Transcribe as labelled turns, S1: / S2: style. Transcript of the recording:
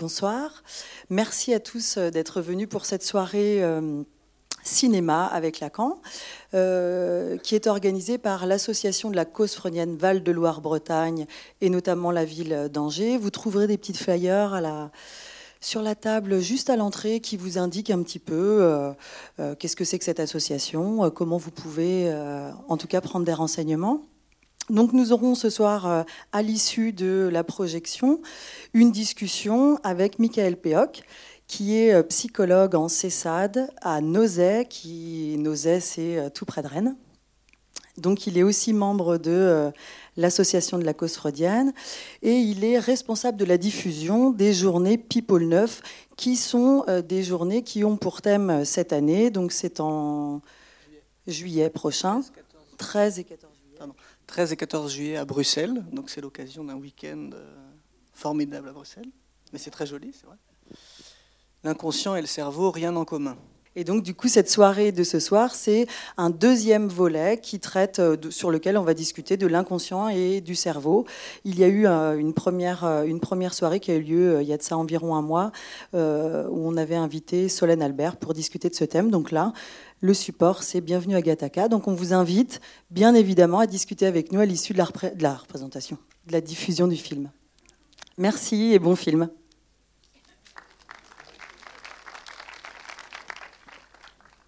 S1: Bonsoir. Merci à tous d'être venus pour cette soirée cinéma avec Lacan, euh, qui est organisée par l'association de la cause freudienne Val de Loire-Bretagne et notamment la ville d'Angers. Vous trouverez des petites flyers sur la table juste à l'entrée qui vous indiquent un petit peu euh, euh, qu'est-ce que c'est que cette association, comment vous pouvez en tout cas prendre des renseignements. Donc nous aurons ce soir, à l'issue de la projection, une discussion avec Michael Péoc, qui est euh, psychologue en CESAD à Nozay, qui Nozay c'est euh, tout près de Rennes. Donc il est aussi membre de euh, l'association de la cause freudienne et il est responsable de la diffusion des journées People 9 qui sont des journées qui ont pour thème cette année, donc c'est en juillet prochain, 13 et 14 juillet.
S2: 13 et 14 juillet à Bruxelles, donc c'est l'occasion d'un week-end formidable à Bruxelles, mais c'est très joli, c'est vrai l'inconscient et le cerveau, rien en commun.
S1: Et donc, du coup, cette soirée de ce soir, c'est un deuxième volet qui traite, euh, sur lequel on va discuter de l'inconscient et du cerveau. Il y a eu euh, une première, euh, une première soirée qui a eu lieu il y a de ça environ un mois, où on avait invité Solène Albert pour discuter de ce thème. Donc là, le support, c'est Bienvenue à Gataka. Donc, on vous invite, bien évidemment, à discuter avec nous à l'issue de, de la représentation, de la diffusion du film. Merci et bon film.